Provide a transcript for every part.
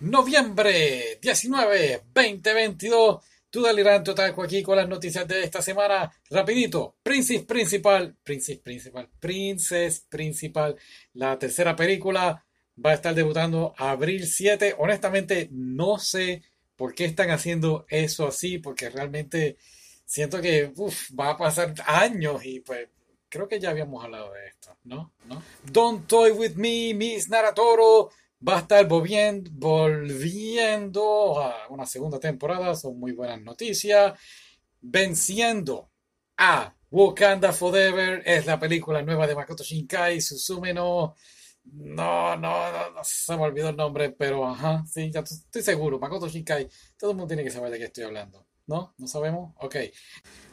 noviembre 19, 2022. Tu delirante otaku aquí con las noticias de esta semana. Rapidito, Princess Principal, Princess Principal, Princess Principal, la tercera película va a estar debutando abril 7. Honestamente, no sé por qué están haciendo eso así, porque realmente siento que uf, va a pasar años y pues creo que ya habíamos hablado de esto, ¿no? ¿No? Don't Toy With Me, Miss Naratoro va a estar volviendo, a una segunda temporada, son muy buenas noticias. Venciendo a Wakanda Forever es la película nueva de Makoto Shinkai, Susume no... No, no, no, no, se me olvidó el nombre, pero ajá, sí, ya estoy seguro. Makoto Shinkai, todo el mundo tiene que saber de qué estoy hablando. ¿No? ¿No sabemos? Ok.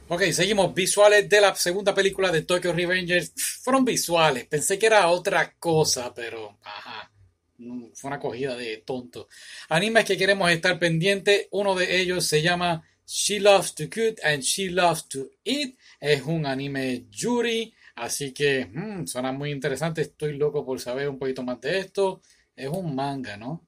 Ok, seguimos. Visuales de la segunda película de Tokyo Revengers. Fueron visuales. Pensé que era otra cosa, pero ajá. Fue una acogida de tonto. Animes que queremos estar pendientes. Uno de ellos se llama She Loves to Cook and She Loves to Eat. Es un anime Yuri. Así que mmm, suena muy interesante. Estoy loco por saber un poquito más de esto. Es un manga, ¿no?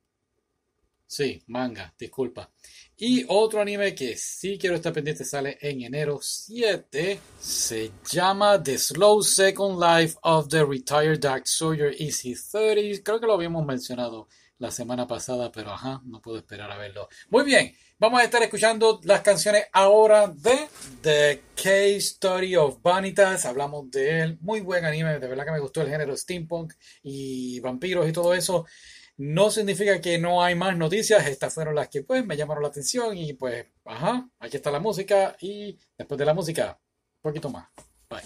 Sí, manga, disculpa. Y otro anime que sí quiero estar pendiente sale en enero 7. Se llama The Slow Second Life of the Retired Dark Soldier Easy 30. Creo que lo habíamos mencionado la semana pasada, pero ajá, no puedo esperar a verlo. Muy bien, vamos a estar escuchando las canciones ahora de The Case Story of Vanitas. Hablamos de él. Muy buen anime, de verdad que me gustó el género steampunk y vampiros y todo eso. No significa que no hay más noticias, estas fueron las que pues me llamaron la atención y pues, ajá, aquí está la música y después de la música, un poquito más. Bye.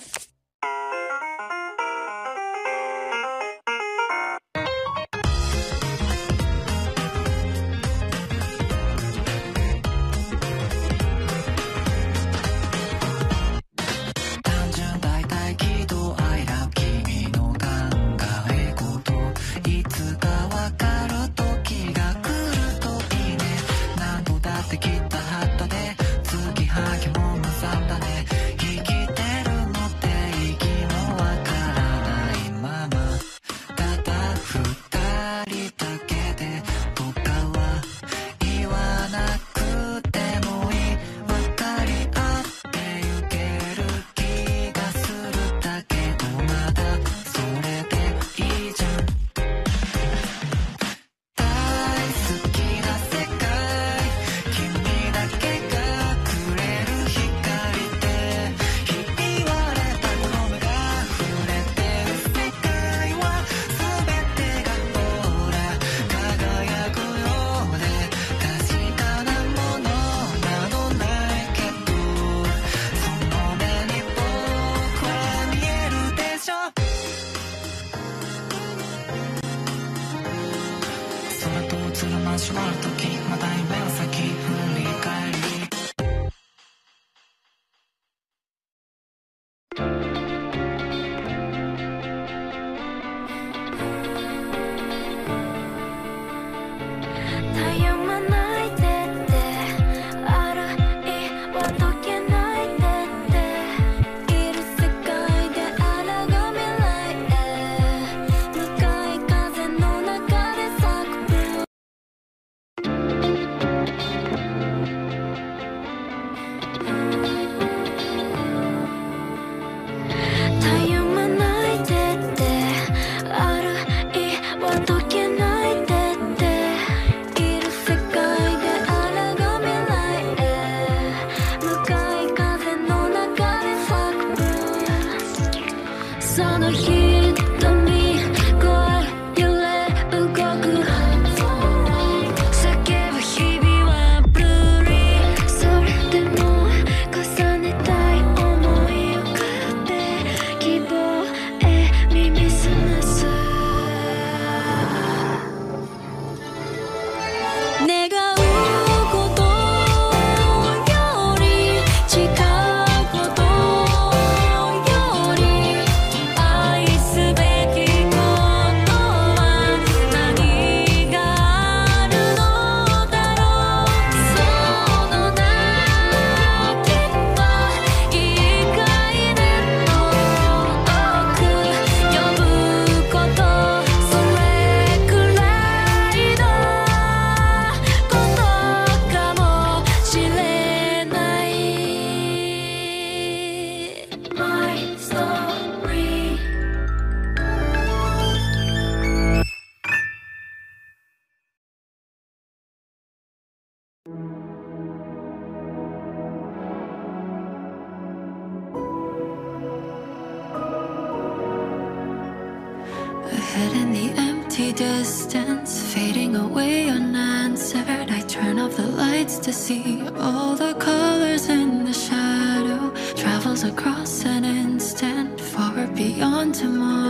across an instant, far beyond tomorrow.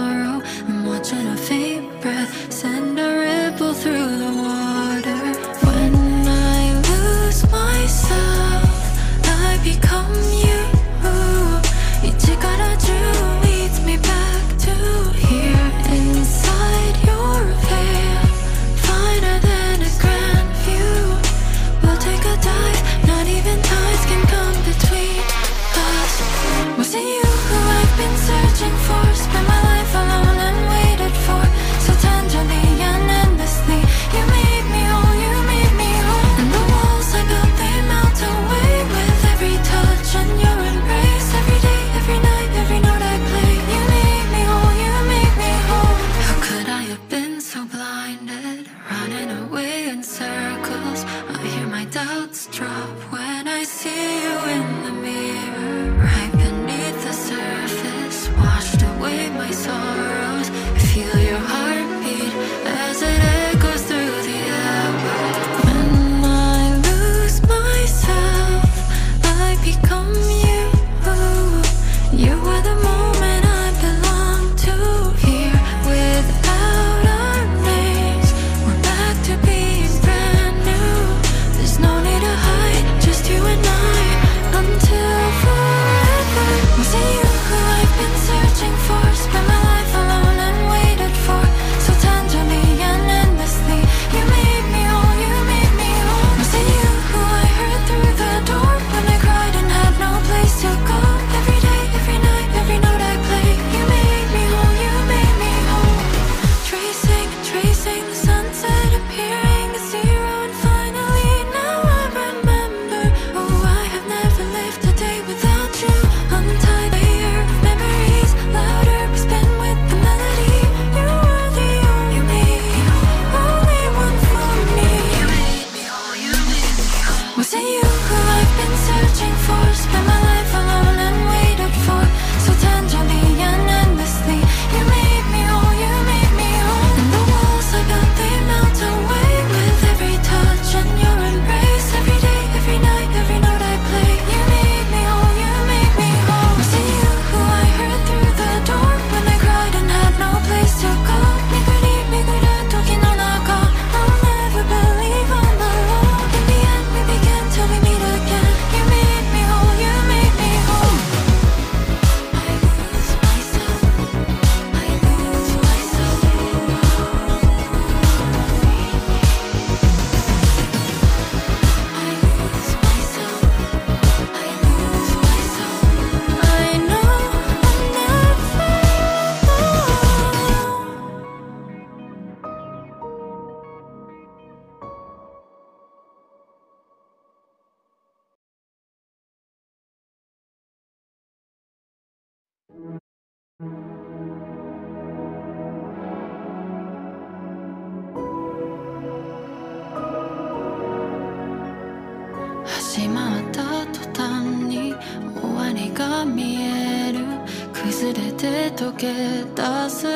しまった途端に終わりが見える。崩れて溶け出す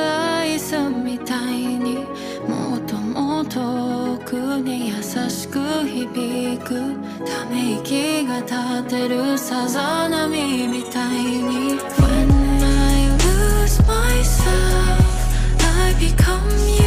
イスみたいに。もっとも遠くに優しく響く。ため息が立てるさざ波みたいに。When I lose myself I become you.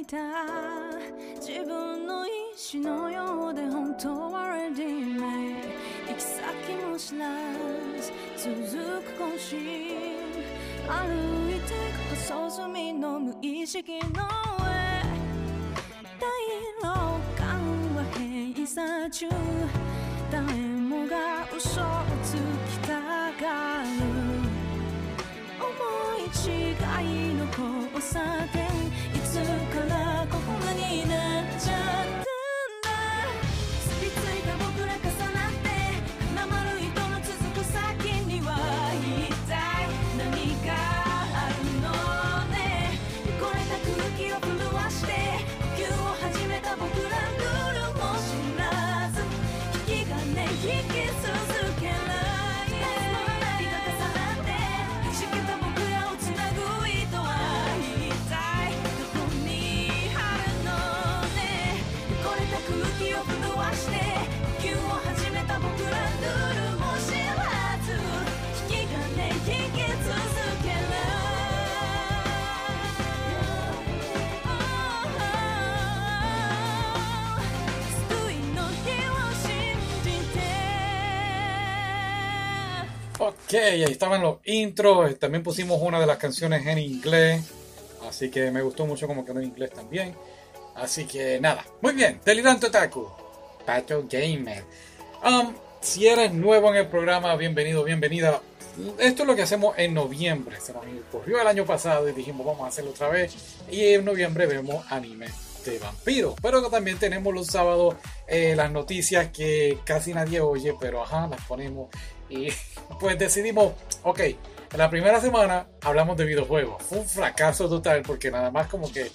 いた。自分の意志のようで本当は ready made 行き先も知らず続く更新歩いてく細隅の無意識の上。大老館は閉鎖中。誰もが嘘をつきたがる。思い違いの交差点。Ok, ahí estaban los intros. eh, También pusimos una de las canciones en inglés. Así que me gustó mucho como quedó en inglés también. Así que nada. Muy bien, Delirante Otaku. Pato Gamer. Um, si eres nuevo en el programa, bienvenido, bienvenida. Esto es lo que hacemos en noviembre. Se nos ocurrió el año pasado y dijimos vamos a hacerlo otra vez. Y en noviembre vemos anime de vampiros. Pero también tenemos los sábados eh, las noticias que casi nadie oye, pero ajá, las ponemos. Y pues decidimos, ok, en la primera semana hablamos de videojuegos. Fue un fracaso total porque nada más como que,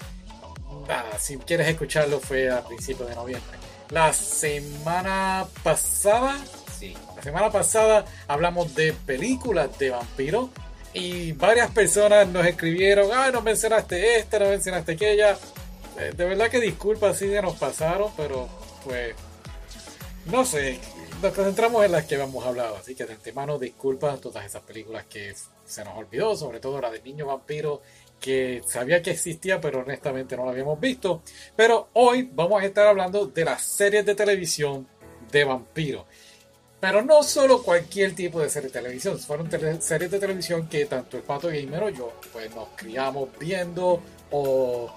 nada, si quieres escucharlo fue a principios de noviembre. La semana pasada, sí, la semana pasada hablamos de películas de vampiros y varias personas nos escribieron, ah, no mencionaste esta, no mencionaste aquella. Eh, De verdad que disculpas si ya nos pasaron, pero pues no sé, nos concentramos en las que habíamos hablado, así que de antemano disculpas todas esas películas que se nos olvidó, sobre todo la de Niño Vampiro, que sabía que existía, pero honestamente no la habíamos visto. Pero hoy vamos a estar hablando de las series de televisión de vampiros. Pero no solo cualquier tipo de serie de televisión, fueron series de televisión que tanto el Pato Gamer o yo pues nos criamos viendo o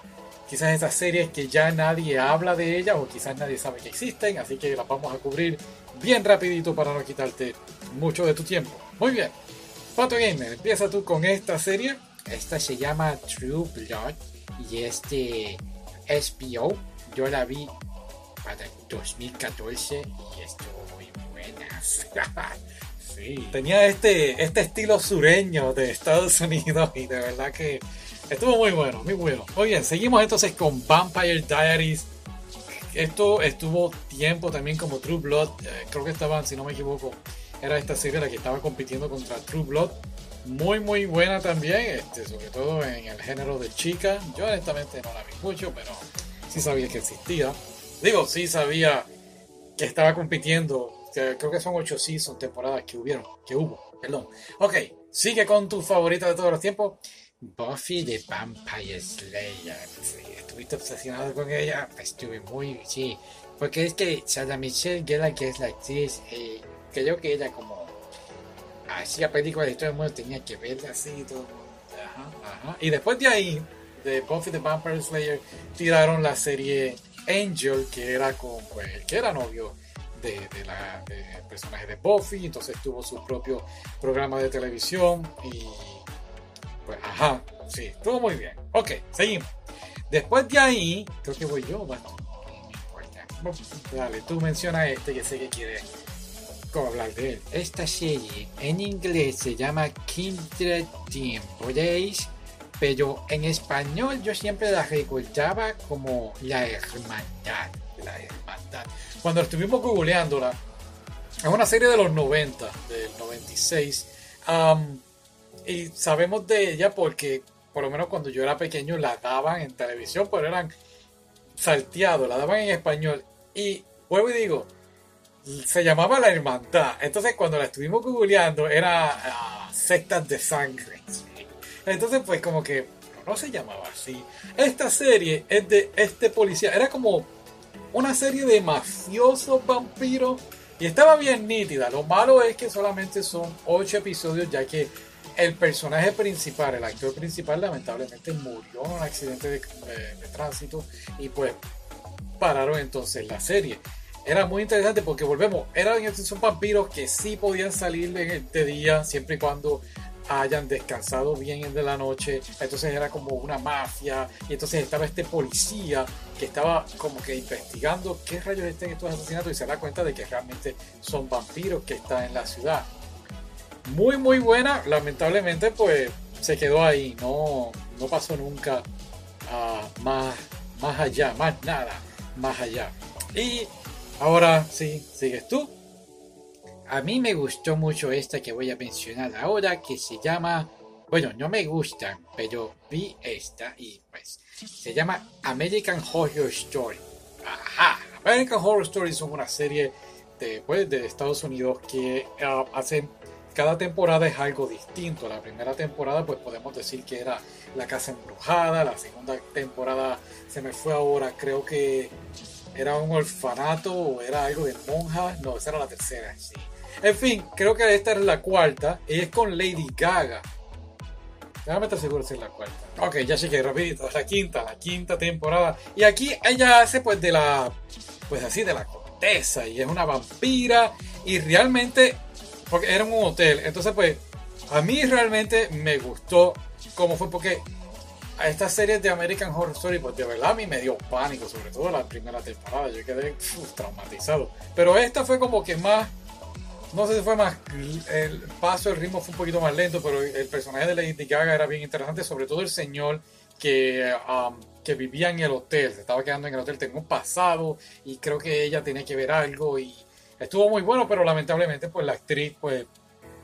quizás esas series que ya nadie habla de ellas o quizás nadie sabe que existen, así que las vamos a cubrir bien rapidito para no quitarte mucho de tu tiempo. Muy bien, Pato Gamer, empieza tú con esta serie. Esta se llama True Blood y este HBO. Yo la vi para el 2014 y estuvo muy buena. Sí, tenía este, este estilo sureño de Estados Unidos y de verdad que estuvo muy bueno, muy bueno. Muy bien, seguimos entonces con Vampire Diaries. Esto estuvo tiempo también como True Blood. eh, creo que estaban, si no me equivoco, era esta serie la que estaba compitiendo contra True Blood. Muy, muy buena también, este, sobre todo en el género de chica. Yo honestamente no la vi mucho, pero sí sabía que existía. Digo, sí sabía que estaba compitiendo. que creo que son ocho seasons, temporadas que hubieron, que hubo, perdón. Ok, sigue con tu favorita de todos los tiempos. Buffy the Vampire Slayer. Estuviste obsesionado con ella. Estuve muy, sí. Porque es que Sarah Michelle Gellar, que es la actriz, eh, creo que ella como hacía películas y todo el mundo tenía que verla así y todo. Ajá, ajá. Y después de ahí, de Buffy the Vampire Slayer, tiraron la serie Angel, que era con, pues, que era novio de, de la de personaje de Buffy, entonces tuvo su propio programa de televisión y pues, ajá, sí, estuvo muy bien. Ok, seguimos. Después de ahí, creo que voy yo, o vas tú. No importa. Dale, tú menciona este que sé que quieres hablar de él. Esta serie en inglés se llama Kindred Team, ¿podéis? Pero en español yo siempre la recordaba como La Hermandad. La hermandad. Cuando estuvimos googleándola, es una serie de los 90, del 96. am, y sabemos de ella porque, por lo menos cuando yo era pequeño, la daban en televisión, pero eran salteados, la daban en español. Y vuelvo y digo, se llamaba La Hermandad. Entonces, cuando la estuvimos googleando, era ah, sectas de sangre. Entonces, pues como que no se llamaba así. Esta serie es de este policía. Era como una serie de mafiosos vampiros. Y estaba bien nítida. Lo malo es que solamente son ocho episodios, ya que el personaje principal, el actor principal, lamentablemente murió en un accidente de, de- de tránsito. Y pues pararon entonces la serie. Era muy interesante porque volvemos, eran son vampiros que sí podían salir el de día siempre y cuando hayan descansado bien de la noche. Entonces era como una mafia y entonces estaba este policía que estaba como que investigando qué rayos están estos asesinatos y se da cuenta de que realmente son vampiros que están en la ciudad. Muy muy buena, lamentablemente pues se quedó ahí, no, no pasó nunca a más, más allá, más nada, más allá. Y ahora sí, sigues tú. A mí me gustó mucho esta que voy a mencionar ahora, que se llama, bueno, no me gusta, pero vi esta y pues se llama American Horror Story. Ajá, American Horror Story son una serie de, pues, de Estados Unidos que ah, hacen cada temporada es algo distinto. La primera temporada, pues podemos decir que era La Casa Embrujada. La segunda temporada se me fue ahora, creo que era un orfanato o era algo de monjas. No, esa era la tercera, sí. En fin, creo que esta es la cuarta y es con Lady Gaga. Déjame estar seguro si es la cuarta. Ok, ya llegué rapidito. La quinta, la quinta temporada. Y aquí ella hace pues de la, pues así, de la corteza. Y es una vampira. Y realmente, porque era un hotel. Entonces pues, a mí realmente me gustó cómo fue porque a estas series de American Horror Story, pues de verdad a mí me dio pánico, sobre todo la primera temporada. Yo quedé traumatizado. Pero esta fue como que más no sé si fue más el paso, el ritmo fue un poquito más lento, pero el personaje de Lady Gaga era bien interesante, sobre todo el señor que, um, que vivía en el hotel, se estaba quedando en el hotel, tenía un pasado y creo que ella tenía que ver algo y estuvo muy bueno, pero lamentablemente pues la actriz pues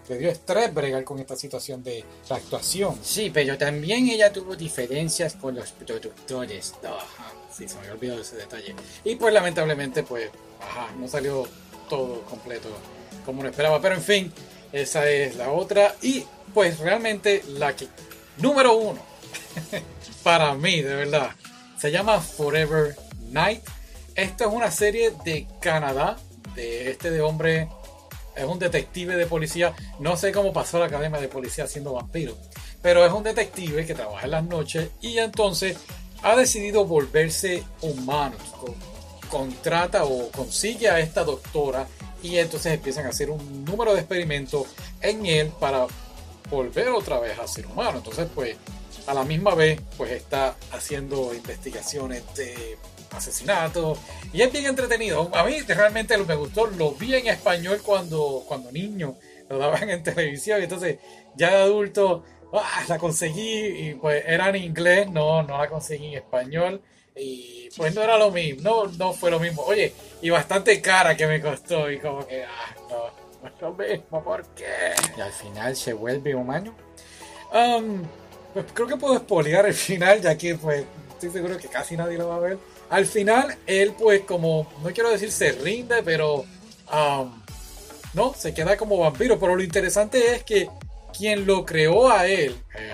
le dio estrés bregar con esta situación de la actuación. Sí, pero también ella tuvo diferencias con los productores. Ajá, sí, se me olvidado ese detalle. Y pues lamentablemente pues, ajá, no salió todo completo como uno esperaba. Pero en fin, esa es la otra. Y pues realmente la que número uno para mí, de verdad, se llama Forever Night. Esta es una serie de Canadá, de este de hombre, es un detective de policía. No sé cómo pasó la academia de policía siendo vampiro, pero es un detective que trabaja en las noches y entonces ha decidido volverse humano. Contrata o consigue a esta doctora y entonces empiezan a hacer un número de experimentos en él para volver otra vez a ser humano. Entonces, pues, a la misma vez, pues está haciendo investigaciones de asesinatos y es bien entretenido. A mí realmente me gustó, lo vi en español cuando, cuando niño, lo daban en televisión y entonces ya de adulto ¡ah! la conseguí y pues era en inglés, no, no la conseguí en español y pues no era lo mismo, no, no fue lo mismo. Oye, y bastante cara que me costó y como que, ah, no, no es lo mismo, ¿por qué? Y al final se vuelve humano. Um, pues creo que puedo espolear el final, ya que pues estoy seguro que casi nadie lo va a ver. Al final, él pues como, no quiero decir se rinde, pero um, no, se queda como vampiro. Pero lo interesante es que quien lo creó a él, eh,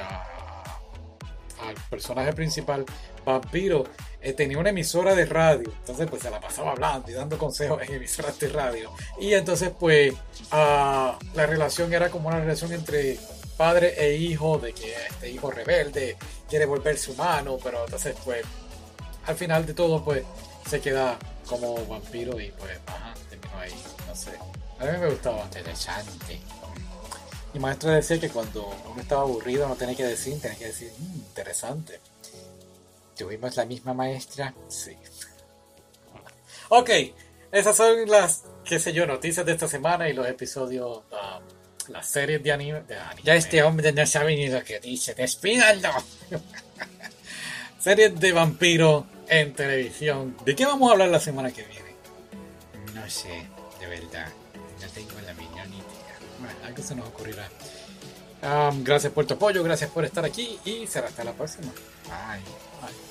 al personaje principal, vampiro, eh, tenía una emisora de radio. Entonces pues se la pasaba hablando y dando consejos en emisoras de radio. Y entonces pues ah, la relación era como una relación entre padre e hijo, de que este hijo rebelde quiere volverse humano, pero entonces pues al final de todo pues se queda como vampiro y pues ajá, terminó ahí, no sé. A mí me gustaba. Interesante. Mi maestra decía que cuando uno estaba aburrido no tenía que decir, tenía que decir, "Mm, interesante. Tuvimos la misma maestra. Sí. Ok, esas son las, qué sé yo, noticias de esta semana y los episodios, um, las series de anime. De anime. Ya este hombre no sabe ni lo que dice. ¡Despídanlo! Series de vampiro en televisión. ¿De qué vamos a hablar la semana que viene? No sé, de verdad. No tengo la menor idea. Bueno, algo se nos ocurrirá. Um, gracias por tu apoyo, gracias por estar aquí y será hasta la próxima. Ay. Bye.